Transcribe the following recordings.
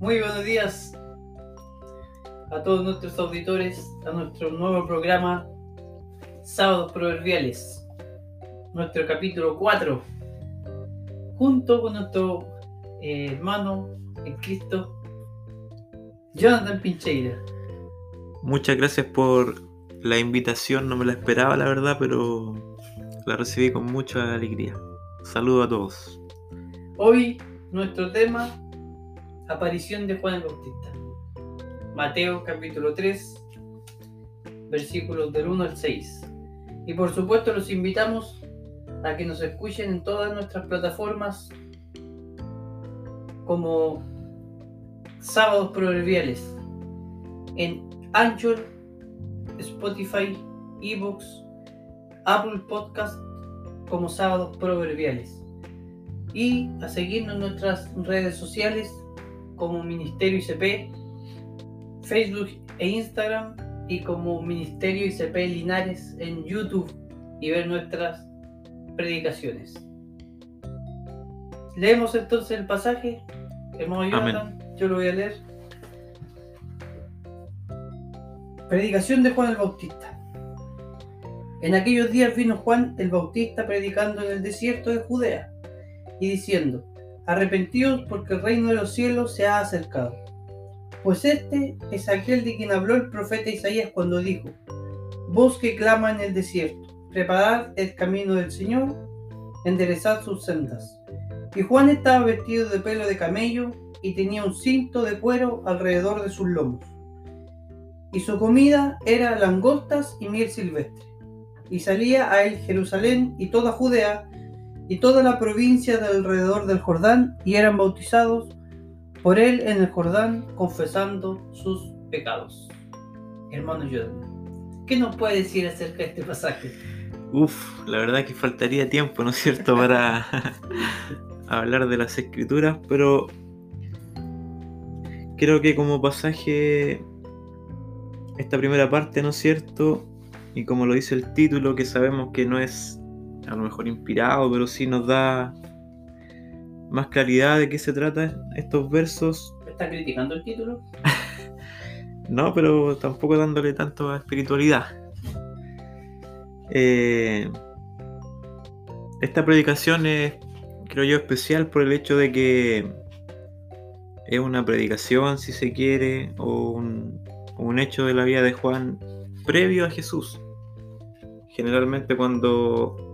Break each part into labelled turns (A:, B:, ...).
A: Muy buenos días a todos nuestros auditores a nuestro nuevo programa Sábados Proverbiales, nuestro capítulo 4, junto con nuestro eh, hermano en Cristo, Jonathan Pincheira.
B: Muchas gracias por la invitación, no me la esperaba la verdad, pero la recibí con mucha alegría. Saludos a todos.
A: Hoy nuestro tema, aparición de Juan el Bautista. Mateo capítulo 3, versículos del 1 al 6. Y por supuesto los invitamos a que nos escuchen en todas nuestras plataformas como Sábados Proverbiales, en Anchor, Spotify, Evox, Apple Podcast como Sábados Proverbiales. Y a seguirnos en nuestras redes sociales como Ministerio ICP, Facebook e Instagram y como Ministerio ICP Linares en YouTube y ver nuestras predicaciones. Leemos entonces el pasaje. Hermano Jonathan, yo lo voy a leer. Predicación de Juan el Bautista. En aquellos días vino Juan el Bautista predicando en el desierto de Judea y diciendo, arrepentidos porque el reino de los cielos se ha acercado. Pues este es aquel de quien habló el profeta Isaías cuando dijo, voz que clama en el desierto, preparad el camino del Señor, enderezad sus sendas. Y Juan estaba vestido de pelo de camello y tenía un cinto de cuero alrededor de sus lomos y su comida era langostas y miel silvestre. Y salía a él Jerusalén y toda Judea y toda la provincia de alrededor del Jordán y eran bautizados por él en el Jordán confesando sus pecados. Hermano Jordan, ¿qué nos puede decir acerca de este pasaje?
B: Uf, la verdad que faltaría tiempo, ¿no es cierto?, para hablar de las escrituras, pero creo que como pasaje esta primera parte, ¿no es cierto? Y como lo dice el título, que sabemos que no es a lo mejor inspirado, pero sí nos da más claridad de qué se trata estos versos.
A: ¿Está criticando el título?
B: no, pero tampoco dándole tanto a espiritualidad. Eh, esta predicación es, creo yo, especial por el hecho de que es una predicación, si se quiere, o un, un hecho de la vida de Juan previo a Jesús. Generalmente cuando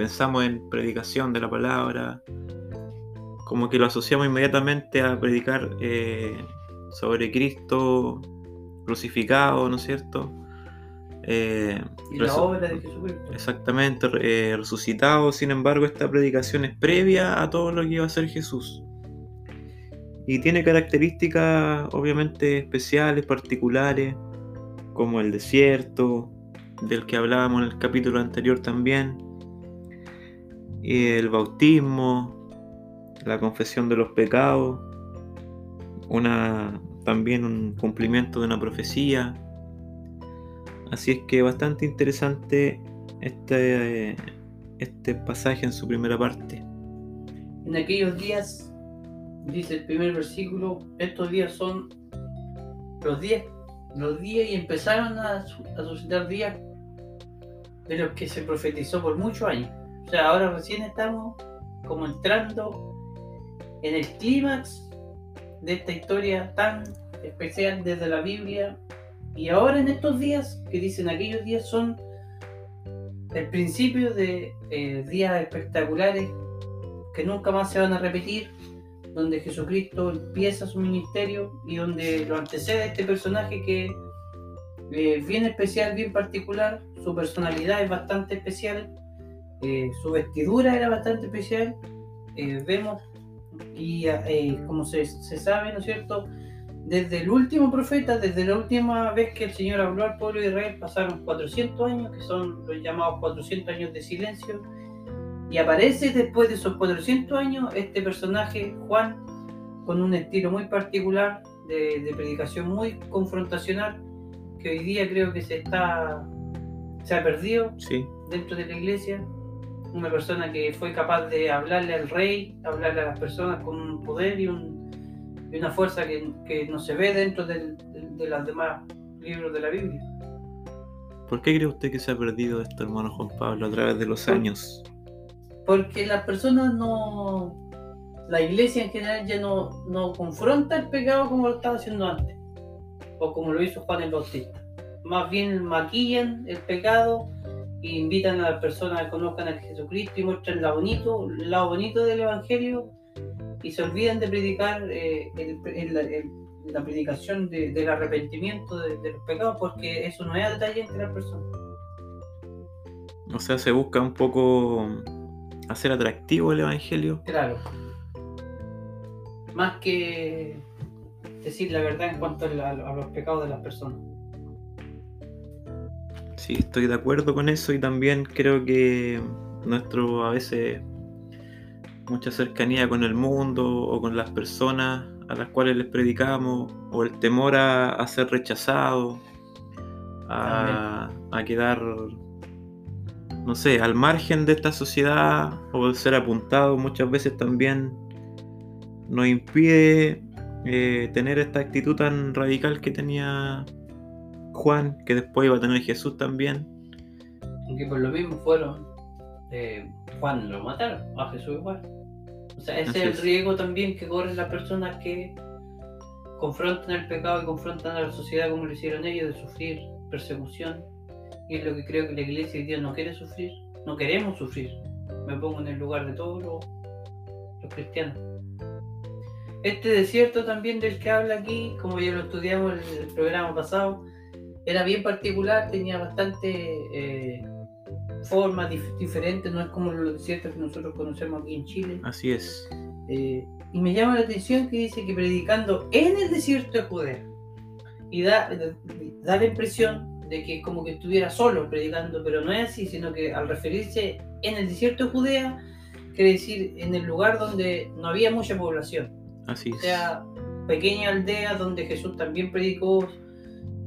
B: pensamos en predicación de la palabra, como que lo asociamos inmediatamente a predicar eh, sobre Cristo crucificado, ¿no es cierto?
A: Eh, y la obra de Jesucristo.
B: Exactamente, eh, resucitado. Sin embargo, esta predicación es previa a todo lo que iba a hacer Jesús. Y tiene características obviamente especiales, particulares, como el desierto, del que hablábamos en el capítulo anterior también, el bautismo, la confesión de los pecados, una, también un cumplimiento de una profecía. Así es que bastante interesante este, este pasaje en su primera parte.
A: En aquellos días dice el primer versículo, estos días son los días, los días y empezaron a, suscitar días de los que se profetizó por muchos años. O sea, ahora recién estamos como entrando en el clímax de esta historia tan especial desde la Biblia. Y ahora en estos días, que dicen aquellos días, son el principio de eh, días espectaculares que nunca más se van a repetir, donde Jesucristo empieza su ministerio y donde lo antecede este personaje que eh, es bien especial, bien particular, su personalidad es bastante especial, eh, su vestidura era bastante especial, eh, vemos y como se, se, sabe, ¿no es cierto? Desde el último profeta, desde la última vez que el Señor habló al pueblo de Israel, pasaron 400 años, que son los llamados 400 años de silencio, y aparece después de esos 400 años este personaje, Juan, con un estilo muy particular de, predicación muy confrontacional, que hoy día creo que se está se ha perdido dentro de la iglesia. Una persona que fue capaz de hablarle al rey, hablarle a las personas con un poder y un, y una fuerza que, que no se ve dentro del- de, de los demás libros de la Biblia.
B: ¿Por qué cree usted que se ha perdido esto, hermano Juan Pablo, a través de los
A: Por-
B: años?
A: Porque las personas no. La iglesia en general ya no, no confronta el pecado como lo estaba haciendo antes. O como lo hizo Juan el Bautista. Más bien maquillan el pecado invitan a las personas a que conozcan a Jesucristo y muestran el lado bonito, lado bonito del Evangelio y se olvidan de predicar eh, el- el- el- la predicación de- del arrepentimiento de, de los pecados porque eso no es detalle entre las personas.
B: O sea, se busca un poco hacer atractivo el Evangelio.
A: Claro. Más que decir la verdad en cuanto a, a los pecados de las personas.
B: Sí, estoy de acuerdo con eso y también creo que nuestro a veces mucha cercanía con el mundo o con las personas a las cuales les predicamos o el temor a, a ser rechazado, a, a quedar, no sé, al margen de esta sociedad o ser apuntado muchas veces también nos impide eh, tener esta actitud tan radical que tenía Juan, que después iba a tener Jesús también.
A: Aunque por lo mismo fueron. eh, Juan lo mataron, a Jesús igual. O sea, ese
B: Así
A: es el
B: es.
A: riesgo también que corren las personas que confrontan el pecado y confrontan a la sociedad como lo hicieron ellos, de sufrir persecución. Y es lo que creo que la iglesia hoy día no quiere sufrir. No queremos sufrir. Me pongo en el lugar de todos los, los cristianos. Este desierto también del que habla aquí, como ya lo estudiamos en el programa pasado, era bien particular, tenía bastante eh, formas dif- diferentes, no es como los desiertos que nosotros conocemos aquí en Chile.
B: Así es.
A: Eh, y me llama la atención que dice que predicando en el desierto de Judea. Y da, da la impresión de que como que estuviera solo predicando, pero no es así, sino que al referirse en el desierto de Judea, quiere decir en el lugar donde no había mucha población.
B: Así
A: O
B: es.
A: sea, pequeña aldea donde Jesús también predicó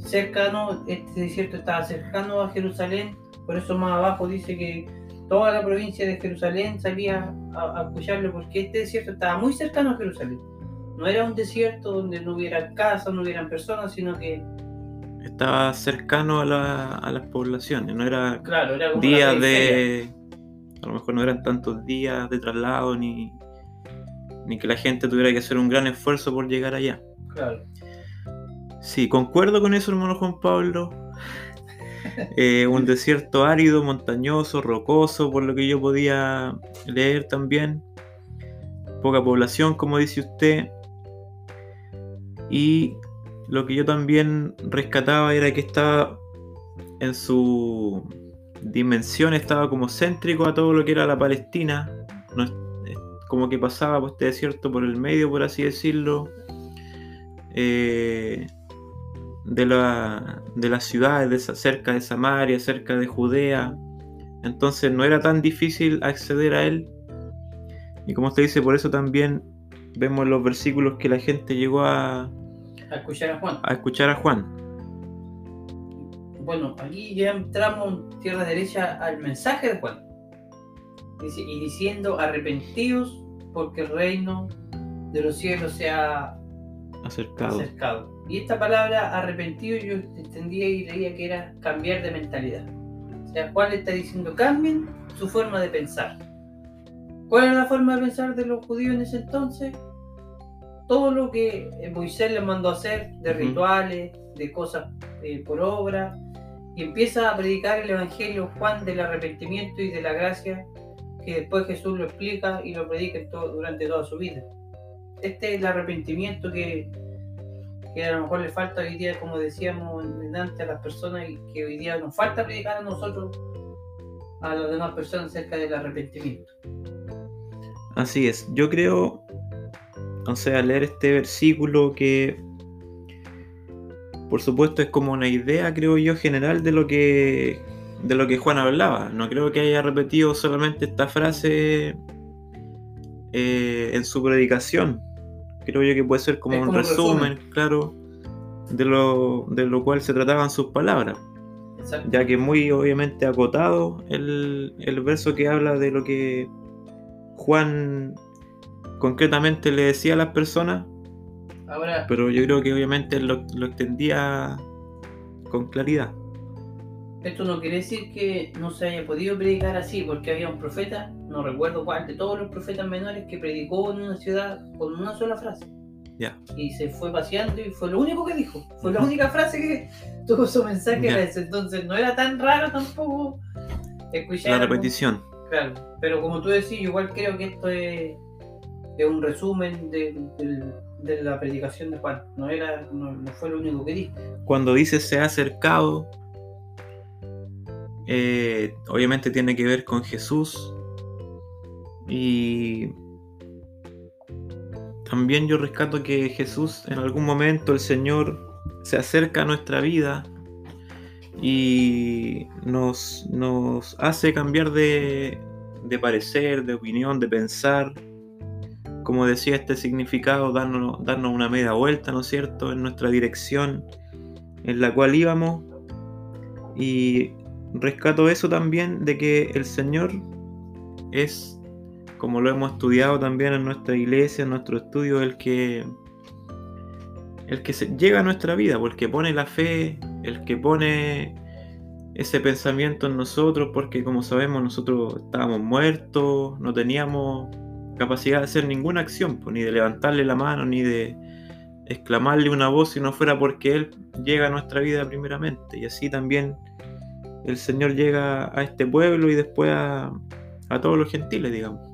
A: cercano, este desierto estaba cercano a Jerusalén, por eso más abajo dice que toda la provincia de Jerusalén salía a, a escucharlo porque este desierto estaba muy cercano a Jerusalén. No era un desierto donde no hubiera casas, no hubieran personas, sino que,
B: Estaba cercano a, la- a las poblaciones, no era
A: claro, era
B: días de. A lo mejor no eran tantos días de traslado ni, ni que la gente tuviera que hacer un gran esfuerzo por llegar allá.
A: Claro.
B: Sí, concuerdo con eso, hermano Juan Pablo. Eh, un desierto árido, montañoso, rocoso, por lo que yo podía leer también. Poca población, como dice usted. Y lo que yo también rescataba era que estaba en su dimensión, estaba como céntrico a todo lo que era la Palestina. No como que pasaba por este desierto por el medio, por así decirlo. Eh, de, la, de las ciudades de cerca de Samaria, cerca de Judea. Entonces no era tan difícil acceder a él. Y como usted dice, por eso también vemos los versículos que la gente llegó a,
A: A escuchar a Juan.
B: a escuchar a Juan.
A: Bueno, aquí ya entramos en tierra derecha al mensaje de Juan. Dice, y diciendo, arrepentidos porque el reino de los cielos se ha
B: Acercado.
A: acercado. Y esta palabra arrepentido yo entendía y leía que era cambiar de mentalidad. O sea, Juan le está diciendo, cambien su forma de pensar. ¿Cuál era la forma de pensar de los judíos en ese entonces? Todo lo que Moisés les mandó a hacer, de
B: Ujú.
A: rituales, de cosas eh, por obra, y empieza a predicar el Evangelio Juan del arrepentimiento y de la gracia, que después Jesús lo explica y lo predica todo- durante toda su vida. Este es el arrepentimiento que, que a lo mejor le falta hoy día, como decíamos antes, a las personas y que hoy día nos falta predicar a nosotros, a las demás personas acerca del arrepentimiento.
B: Así es. Yo creo, o sea, leer este versículo que, por supuesto, es como una idea, creo yo, general de lo que de lo que Juan hablaba. No creo que haya repetido solamente esta frase eh, en su predicación. Creo yo que puede ser como un resumen, claro, de lo, de lo cual se trataban sus palabras
A: Exacto.
B: ya que muy obviamente acotado el, el verso que habla de lo que Juan concretamente le decía a las personas
A: Ahora,
B: Pero yo creo que obviamente lo, lo extendía con claridad.
A: esto no quiere decir que no se haya podido predicar así, porque había un profeta, no recuerdo cuál, de todos los profetas menores que predicó en una ciudad con una sola frase.
B: Ya.
A: Y se fue paseando y fue lo único que dijo. Fue la única frase que tuvo su mensaje era ese. Entonces no era tan raro tampoco escuchar.
B: La
A: algo-
B: repetición.
A: Claro, pero como tú decís, yo igual creo que esto es, es un resumen de, de la predicación de Juan. No era, no, no fue lo único que dijo.
B: Cuando dice se ha acercado, eh, obviamente tiene que ver con Jesús. Y también yo rescato que Jesús en algún momento el Señor se acerca a nuestra vida y nos, nos hace cambiar de, de parecer, de opinión, de pensar. Como decía este significado, darnos, darnos una media vuelta, ¿no es cierto?, en nuestra dirección en la cual íbamos. Y rescato eso también de que el Señor es, como lo hemos estudiado también en nuestra iglesia, en nuestro estudio, el que el que llega a nuestra vida, o el que pone la fe, el que pone ese pensamiento en nosotros, porque como sabemos nosotros estábamos muertos, no teníamos capacidad de hacer ninguna acción, pues, ni de levantarle la mano, ni de exclamarle una voz si no fuera porque Él llega a nuestra vida primeramente. Y así también el Señor llega a este pueblo y después a, a todos los gentiles, digamos.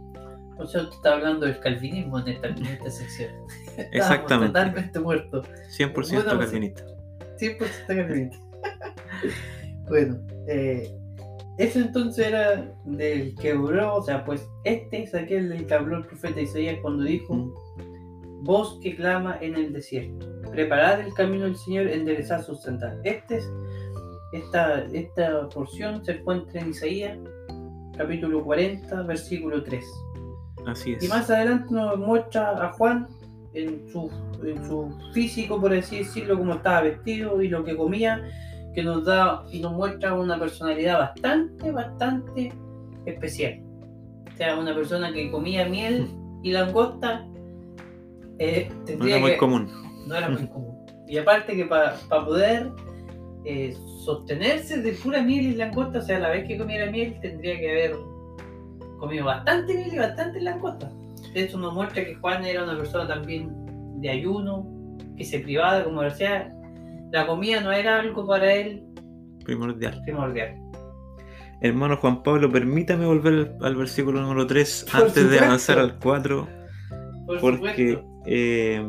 A: O sea, usted está hablando del calvinismo en esta, en esta sección.
B: Exactamente.
A: Totalmente muertos.
B: 100%
A: Bueno,
B: calvinista.
A: 100% calvinista. bueno, eh, eso entonces era del que habló, o sea, pues este es aquel del que habló el profeta Isaías cuando dijo,
B: Mm.
A: voz que clama en el desierto, preparad el camino del Señor, enderezad sus sendas. Este es, esta, esta porción se encuentra en Isaías, capítulo 40, versículo 3.
B: Así es.
A: Y más adelante nos muestra a Juan en su, en su físico, por así decirlo, cómo estaba vestido y lo que comía, que nos da y nos muestra una personalidad bastante, bastante especial. O sea, una persona que comía miel y langosta eh,
B: No era muy
A: que-
B: común.
A: no era muy común. Y aparte que para poder eh, sostenerse de pura miel y langosta, o sea, a la vez que comiera miel, tendría que haber comido bastante miel y bastante langosta. Eso nos muestra que Juan era una persona también de ayuno, que se privaba, como decía, la comida no era algo para él
B: Primordial.
A: primordial.
B: Hermano Juan Pablo, permítame volver al, al versículo número 3
A: Por
B: antes de avanzar al 4.
A: Por
B: Porque, eh,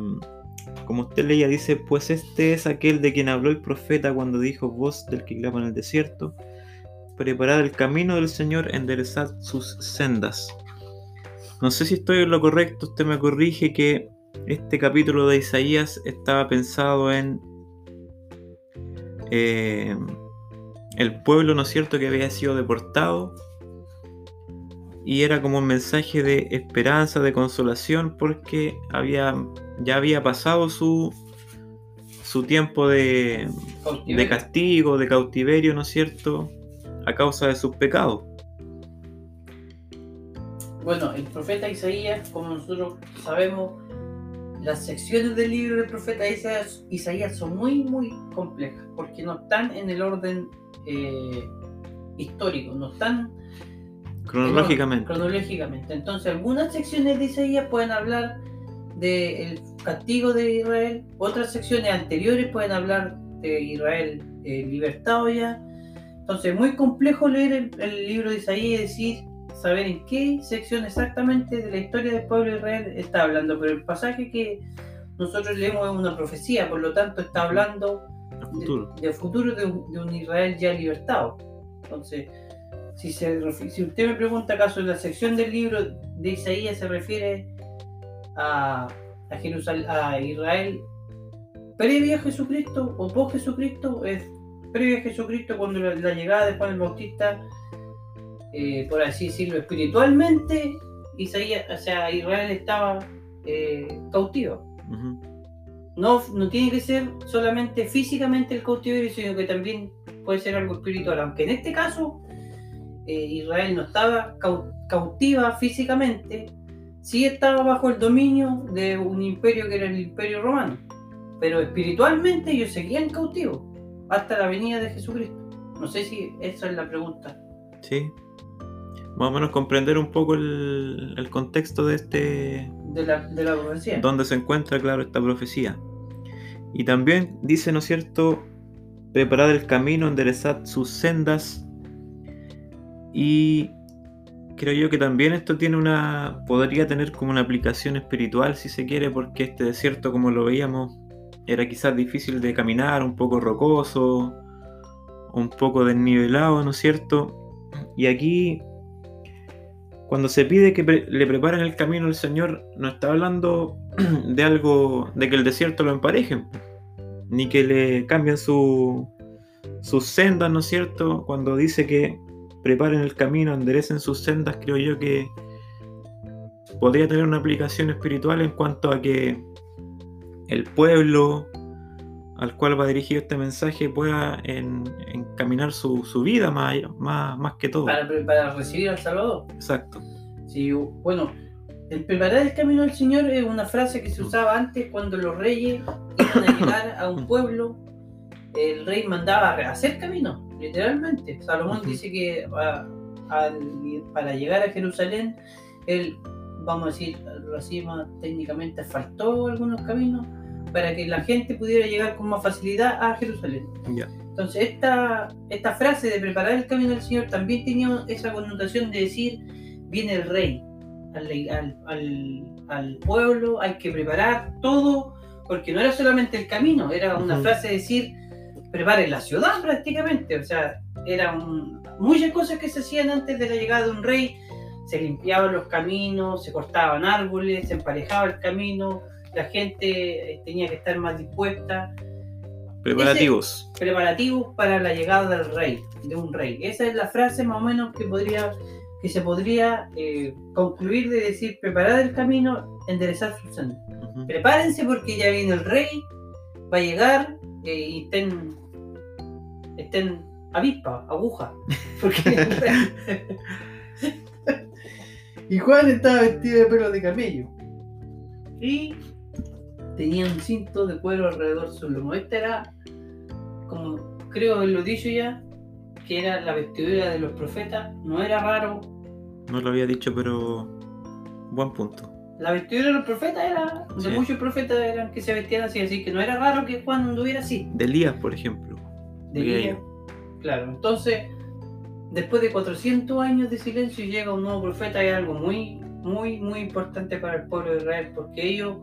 B: como usted leía, dice, pues este es aquel de quien habló el profeta cuando dijo, voz del que clama en el desierto, preparad el camino del Señor, enderezad sus sendas. No sé si estoy en lo correcto, usted me corrige que este capítulo de Isaías estaba pensado en eh, el pueblo, ¿no es cierto?, que había sido deportado y era como un mensaje de esperanza, de consolación, porque había, ya había pasado su, su tiempo de, de castigo, de cautiverio, ¿no es cierto?, a causa de sus pecados.
A: Bueno, el profeta Isaías, como nosotros sabemos, las secciones del libro del profeta Isaías, Isaías son muy, muy complejas, porque no están en el orden eh, histórico, no están
B: Cronológicamente.
A: cronológicamente. Entonces, algunas secciones de Isaías pueden hablar del castigo de Israel, otras secciones anteriores pueden hablar de Israel eh, libertado ya. Entonces, es muy complejo leer el, el libro de Isaías y decir, saber en qué sección exactamente de la historia del pueblo de Israel está hablando, pero el pasaje que nosotros leemos es una profecía, por lo tanto está hablando
B: futuro.
A: de, de futuro de, un- de un Israel ya libertado. Entonces, si, se, si usted me pregunta acaso la sección del libro de Isaías se refiere a, a, Jerusal- a Israel previa a Jesucristo o post Jesucristo, es previa a Jesucristo cuando la, la llegada de Juan el Bautista, eh, por así decirlo, espiritualmente, Isaías, o sea, Israel estaba eh, cautivo. No, no tiene que ser solamente físicamente el cautiverio, sino que también puede ser algo espiritual. Aunque en este caso eh, Israel no estaba cau- cautiva físicamente, sí estaba bajo el dominio de un imperio que era el imperio romano, pero espiritualmente ellos seguían cautivos hasta la venida de Jesucristo. No sé si esa es la pregunta.
B: Sí. Más o menos comprender un poco el, el contexto de este...
A: De la, de la profecía.
B: donde se encuentra, claro, esta profecía. Y también dice, ¿no es cierto? Preparad el camino, enderezad sus sendas. Y creo yo que también esto tiene una. podría tener como una aplicación espiritual, si se quiere, porque este desierto, como lo veíamos, era quizás difícil de caminar, un poco rocoso, un poco desnivelado, ¿no es cierto? Y aquí, cuando se pide que le preparen el camino al Señor, no está hablando de algo, de que el desierto lo emparejen, ni que le cambien su, sus sendas, ¿no es cierto? Cuando dice que preparen el camino, enderecen sus sendas, creo yo que podría tener una aplicación espiritual en cuanto a que el pueblo al cual va dirigido este mensaje pueda en- encaminar su, su vida más, más, más que todo.
A: Para, para recibir al Salvador.
B: Exacto.
A: Sí, bueno, el preparar el camino del Señor es una frase que se usaba antes cuando los reyes iban a llegar a un pueblo. El rey mandaba a hacer camino, literalmente. Salomón dice que para llegar a Jerusalén, él, vamos a decir, así más técnicamente, asfaltó algunos caminos para que la gente pudiera llegar con más facilidad a Jerusalén.
B: Ya.
A: Entonces, esta, esta frase de preparar el camino del Señor también tenía esa connotación de decir, viene el rey al, al- al- pueblo, hay que preparar todo, porque no era solamente el camino, era una
B: Ujú.
A: frase de decir, preparen la ciudad prácticamente, o sea, eran muchas cosas que se hacían antes de la llegada de un rey, se limpiaban los caminos, se cortaban árboles, se emparejaba el camino, la gente eh, tenía que estar más dispuesta,
B: Preparativos.
A: preparativos para la llegada del rey, de un rey. Esa es la frase más o menos que podría que se podría eh, concluir de decir preparar el camino, enderezar su senda. Prepárense porque ya viene el rey, va a llegar eh, y estén estén avispa, aguja. Porque y Juan estaba vestido de pelo de camello. Y tenía un cinto de cuero alrededor de su lomo. Esta era, como creo haberlo dicho ya, que era la vestidura de los profetas. No era raro.
B: No lo había dicho, pero buen punto.
A: La vestidura de los profetas era, de
B: Sí.
A: muchos profetas eran que se vestían así, así que no era raro que Juan anduviera así.
B: De Elías, por ejemplo.
A: De día. Claro, entonces, después de 400 años de silencio llega un nuevo profeta, es algo muy, muy, muy importante para el pueblo de Israel, porque ellos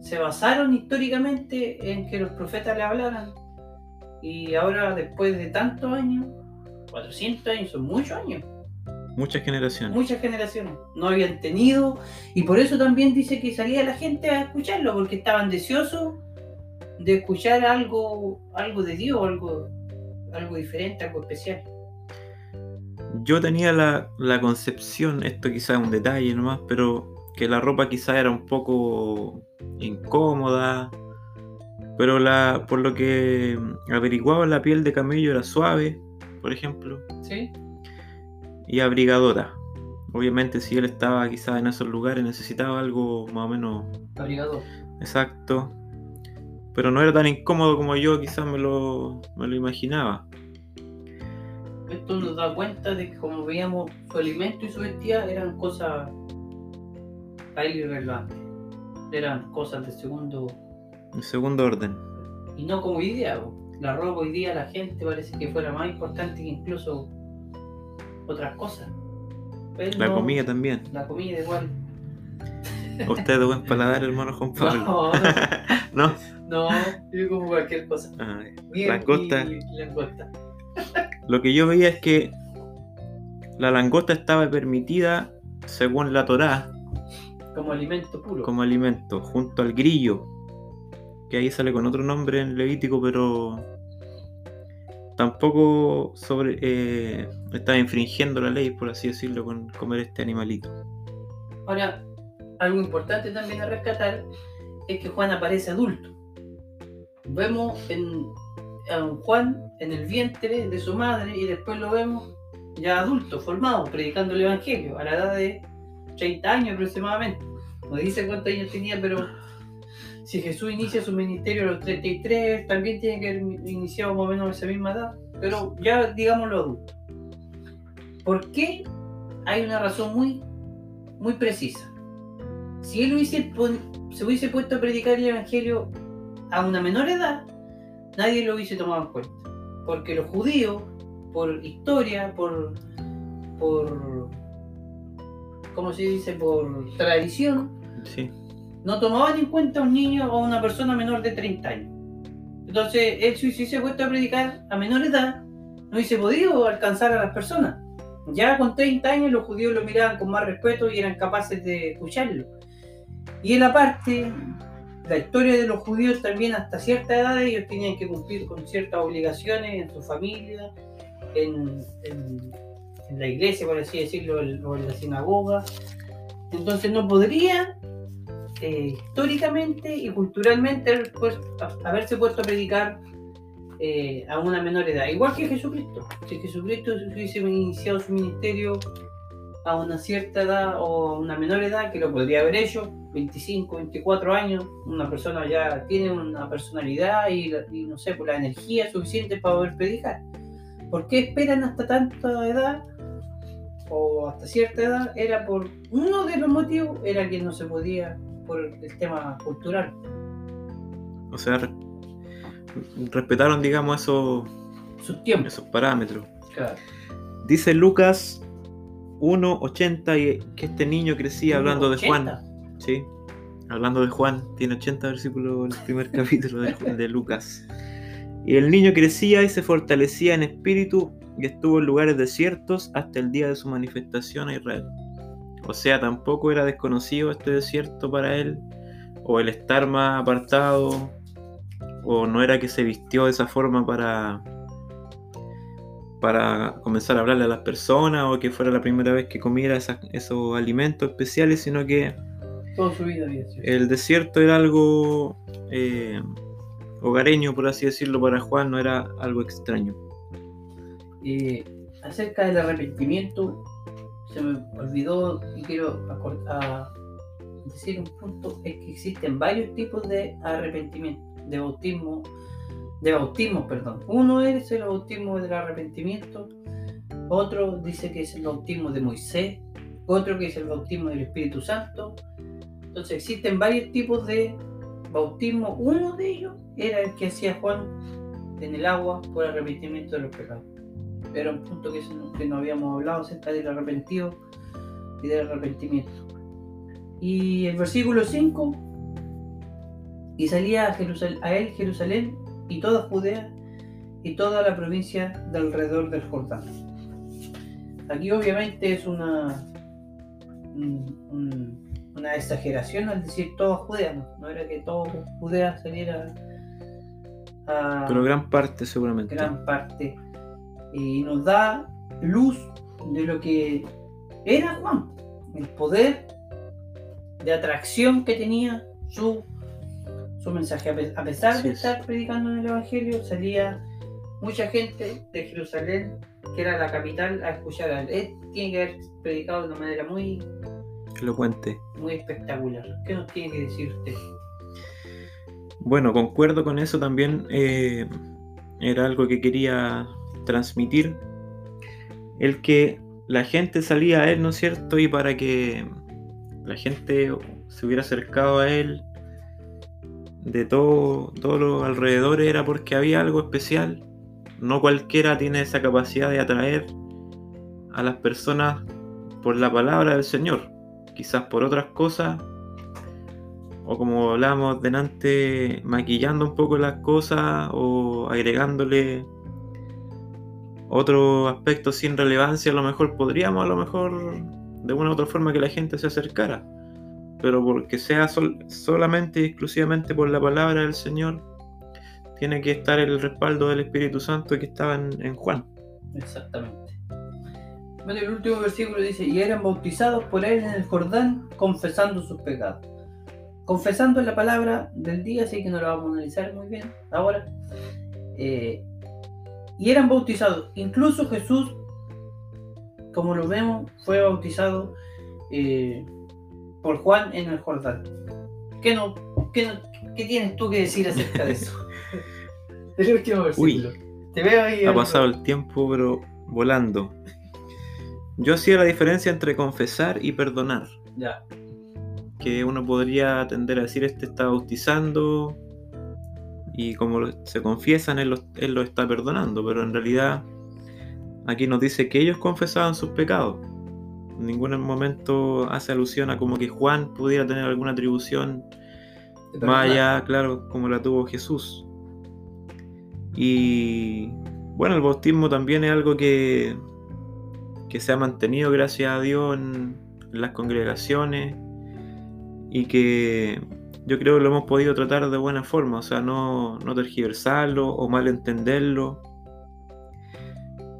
A: se basaron históricamente en que los profetas le hablaran. Y ahora, después de tantos años, 400 años, son muchos años,
B: Muchas generaciones.
A: muchas generaciones, no habían tenido, y por eso también dice que salía la gente a escucharlo, porque estaban deseosos de escuchar algo, algo de Dios, algo, algo diferente, algo especial.
B: Yo tenía la, la concepción, esto quizás es un detalle nomás, pero que la ropa quizás era un poco incómoda. Pero la, por lo que averiguaba, la piel de camello era suave, por ejemplo,
A: ¿Sí?
B: y abrigadora. Obviamente, si él estaba quizás en esos lugares, necesitaba algo más o menos
A: Abrigador.
B: exacto. Pero no era tan incómodo como yo quizás me lo, me lo imaginaba.
A: Esto nos da cuenta de que como veíamos su alimento y su vestida eran cosas a él irrelevantes. Eran cosas de segundo
B: En segundo orden.
A: y no como hoy día. La ropa hoy día la gente parece que fuera más importante que incluso otras cosas.
B: La comida también.
A: La comida igual.
B: Usted de buen paladar, hermano Juan Pablo.
A: No,
B: ¿No?
A: no, yo como cualquier cosa.
B: Ah,
A: Bien
B: Langosta.
A: y langosta.
B: Lo que yo veía es que la langosta estaba permitida, según la Torá,
A: Como alimento puro.
B: como alimento, junto al grillo, que ahí sale con otro nombre en Levítico, pero tampoco sobre eh, estaba infringiendo la ley, por así decirlo, con comer este animalito.
A: Ahora, algo importante también a rescatar es que Juan aparece adulto. Vemos en, a un Juan en el vientre de su madre y después lo vemos ya adulto, formado, predicando el Evangelio a la edad de 30 años aproximadamente. No dice cuántos años tenía, pero si Jesús inicia su ministerio a los 33, también tiene que haber iniciado más o menos a esa misma edad, pero ya digámoslo adulto. ¿Por qué? Hay una razón muy, muy precisa. Si él hubiese, se hubiese puesto a predicar el Evangelio a una menor edad, nadie lo hubiese tomado en cuenta. Porque los judíos, por historia, por, por ¿cómo se dice? Por tradición,
B: Sí.
A: no tomaban en cuenta a un niño o a una persona menor de 30 años. Entonces, él si se hubiese puesto a predicar a menor edad, no hubiese podido alcanzar a las personas. Ya con 30 años los judíos lo miraban con más respeto y eran capaces de escucharlo. Y en la parte, la historia de los judíos también hasta cierta edad ellos tenían que cumplir con ciertas obligaciones en su familia, en, en- en la iglesia, por así decirlo, el- o en la sinagoga. Entonces no podría eh, históricamente y culturalmente pues- haberse puesto a predicar eh, a una menor edad, igual que Jesucristo. Si Jesucristo hubiese iniciado su ministerio a una cierta edad o a una menor edad, que lo podría haber hecho, 25, 24 años, una persona ya tiene una personalidad y, no sé, por la energía suficiente para poder predicar. ¿Por qué esperan hasta tanta edad o hasta cierta edad? Era por uno de los motivos, era que no se podía por el tema cultural.
B: O sea, re- respetaron, digamos, esos,
A: Sus tiempos.
B: esos parámetros.
A: Claro.
B: Dice Lucas 1.80 y que este niño crecía hablando de Juan.
A: 80.
B: Sí, hablando de Juan, tiene 80 versículos el primer capítulo de, de Lucas. Y el niño crecía y se fortalecía en espíritu y estuvo en lugares desiertos hasta el día de su manifestación a Israel. O sea, tampoco era desconocido este desierto para él, o el estar más apartado, o no era que se vistió de esa forma para para comenzar a hablarle a las personas o que fuera la primera vez que comiera esas- esos alimentos especiales, sino que
A: Toda su vida había sido.
B: el desierto era algo eh, hogareño, por así decirlo, para Juan, no era algo extraño.
A: Eh, acerca del arrepentimiento, se me olvidó y quiero decir un punto, es que existen varios tipos de arrepentimiento, de bautismo, de bautismo, perdón. Uno es el bautismo del arrepentimiento, otro dice que es el bautismo de Moisés, otro que es el bautismo del Espíritu Santo. Entonces existen varios tipos de bautismo. Uno de ellos era el que hacía Juan en el agua por arrepentimiento de los pecados. Era un punto que, que no habíamos hablado acerca del arrepentido y del arrepentimiento. Y el versículo 5, y salía a, Jerusal- a él Jerusalén y toda Judea y toda la provincia de alrededor del Jordán. Aquí obviamente es una, un- un- una exageración al decir toda Judea, no, no era que toda Judea saliera a
B: Pero gran parte seguramente.
A: gran parte y nos da luz de lo que era Juan, el poder de atracción que tenía su, su mensaje. A pe- A pesar de
B: es.
A: estar predicando en el Evangelio, salía mucha gente de Jerusalén, que era la capital, a escuchar a él. Él tiene que haber predicado de una manera muy,
B: Elocuente.
A: muy espectacular. ¿Qué nos tiene que decir usted?
B: Bueno, concuerdo con eso también. eh, era algo que quería transmitir. El que la gente salía a él, ¿no es cierto? Y para que la gente se hubiera acercado a él de todo, todos los alrededores era porque había algo especial. No cualquiera tiene esa capacidad de atraer a las personas por la palabra del Señor. Quizás por otras cosas o como hablábamos delante, maquillando un poco las cosas o agregándole otro aspecto sin relevancia, a lo mejor podríamos, a lo mejor, de una u otra forma que la gente se acercara. Pero porque sea sol- solamente y exclusivamente por la palabra del Señor, tiene que estar el respaldo del Espíritu Santo que estaba en, Juan.
A: Exactamente. Bueno, el último versículo dice, y eran bautizados por él en el Jordán, confesando sus pecados. Confesando es la palabra del día, así que no la vamos a analizar muy bien ahora. Eh, y eran bautizados. Incluso Jesús, como lo vemos, fue bautizado eh, por Juan en el Jordán. ¿Qué, no, qué, no- qué tienes tú que decir acerca de eso? el último versículo. Te veo ahí.
B: Ha
A: algo.
B: pasado el tiempo, pero volando. Yo hacía la diferencia entre confesar y perdonar.
A: Ya.
B: Que uno podría tender a decir, este está bautizando y como se confiesan, él lo, él lo está perdonando. Pero en realidad, aquí nos dice que ellos confesaban sus pecados. En ningún momento hace alusión a como que Juan pudiera tener alguna atribución más allá, claro, como la tuvo Jesús. Y bueno, el bautismo también es algo que, que se ha mantenido, gracias a Dios, en las congregaciones y que yo creo que lo hemos podido tratar de buena forma, o sea, no, no tergiversarlo o malentenderlo.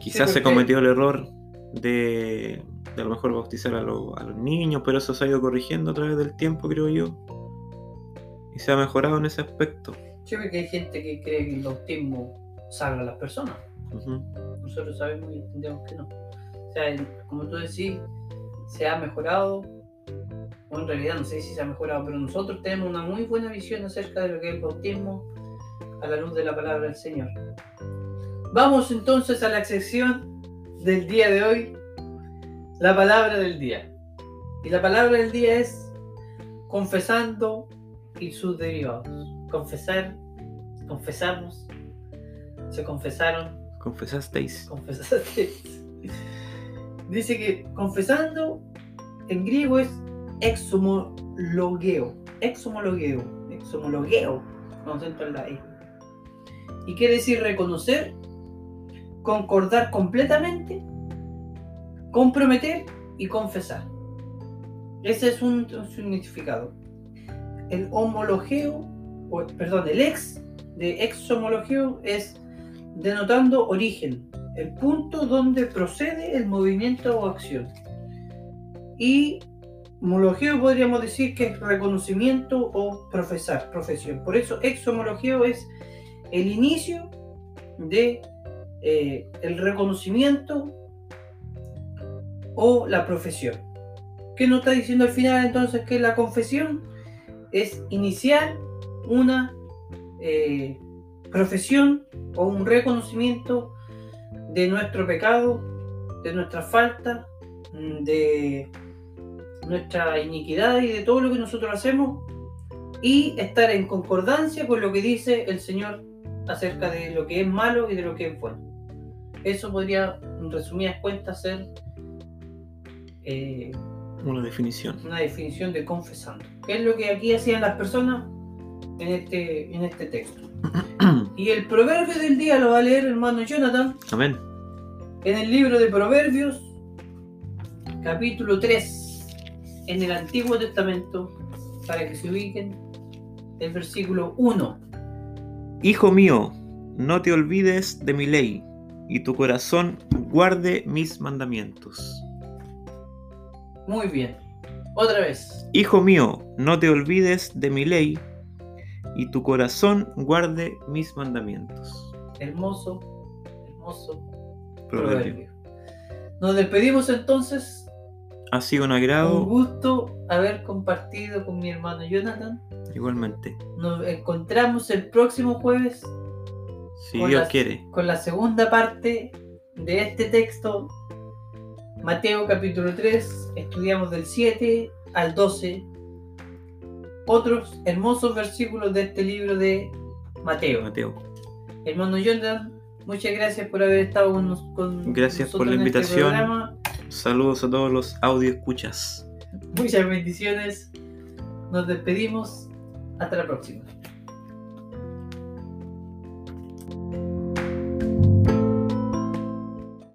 B: Quizás se
A: porque-
B: cometió el error de, de a lo mejor bautizar a, lo- a los niños, pero eso se ha ido corrigiendo a través del tiempo, creo yo. Y se ha mejorado en ese aspecto.
A: Yo creo que hay gente que cree que el bautismo salva a las personas.
B: Ujú.
A: Nosotros sabemos y entendemos que no. O sea, como tú decís, se ha mejorado, o en realidad no sé si se ha mejorado, pero nosotros tenemos una muy buena visión acerca de lo que es el bautismo a la luz de la palabra del Señor. Vamos entonces a la sección del día de hoy, la palabra del día. Y la palabra del día es confesando y sus derivados. Confesar, confesamos, se confesaron,
B: Confesasteis.
A: confesaste. Dice que confesando en griego es exomologeo. Exomologeo. Exomologeo. Con acento en la E. Y quiere decir reconocer, concordar completamente, comprometer y confesar. Ese es un, significado. El homologeo, perdón, el ex de exhomologeo es denotando origen, el punto donde procede el movimiento o acción. Y homologeo podríamos decir que es reconocimiento o profesar, profesión. Por eso exhomologeo es el inicio de eh, el reconocimiento o la profesión. ¿Qué nos está diciendo al final entonces que la confesión es iniciar una eh, profesión o un reconocimiento de nuestro pecado, de nuestra falta, de nuestra iniquidad y de todo lo que nosotros hacemos y estar en concordancia con lo que dice el Señor acerca de lo que es malo y de lo que es bueno. Eso podría, en resumidas cuentas, ser eh,
B: Una definición.
A: una definición de confesando. ¿Qué es lo que aquí hacían las personas en este, en este texto? Y el proverbio del día lo va a leer el hermano Jonathan
B: Amén.
A: en el libro de Proverbios, capítulo 3, en el Antiguo Testamento, para que se ubiquen, el versículo 1.
B: Hijo mío, no te olvides de mi ley, y tu corazón guarde mis mandamientos.
A: Muy bien. Otra vez.
B: Hijo mío, no te olvides de mi ley, y tu corazón guarde mis mandamientos.
A: Hermoso, hermoso
B: Proverbio.
A: proverbio. Nos despedimos entonces.
B: Ha sido un
A: Un
B: agrado,
A: gusto haber compartido con mi hermano Jonathan.
B: igualmente.
A: Nos encontramos el próximo jueves
B: Si Dios
A: las-
B: quiere.
A: con la segunda parte de este texto, Mateo capítulo 3, estudiamos del 7 al 12, otros hermosos versículos de este libro de Mateo.
B: Mateo.
A: Hermano Jonathan, muchas gracias por haber estado con, nos- con
B: Gracias por
A: nosotros
B: la
A: en este
B: invitación.
A: programa.
B: Saludos a todos los audio escuchas.
A: Muchas bendiciones. Nos despedimos. Hasta la próxima.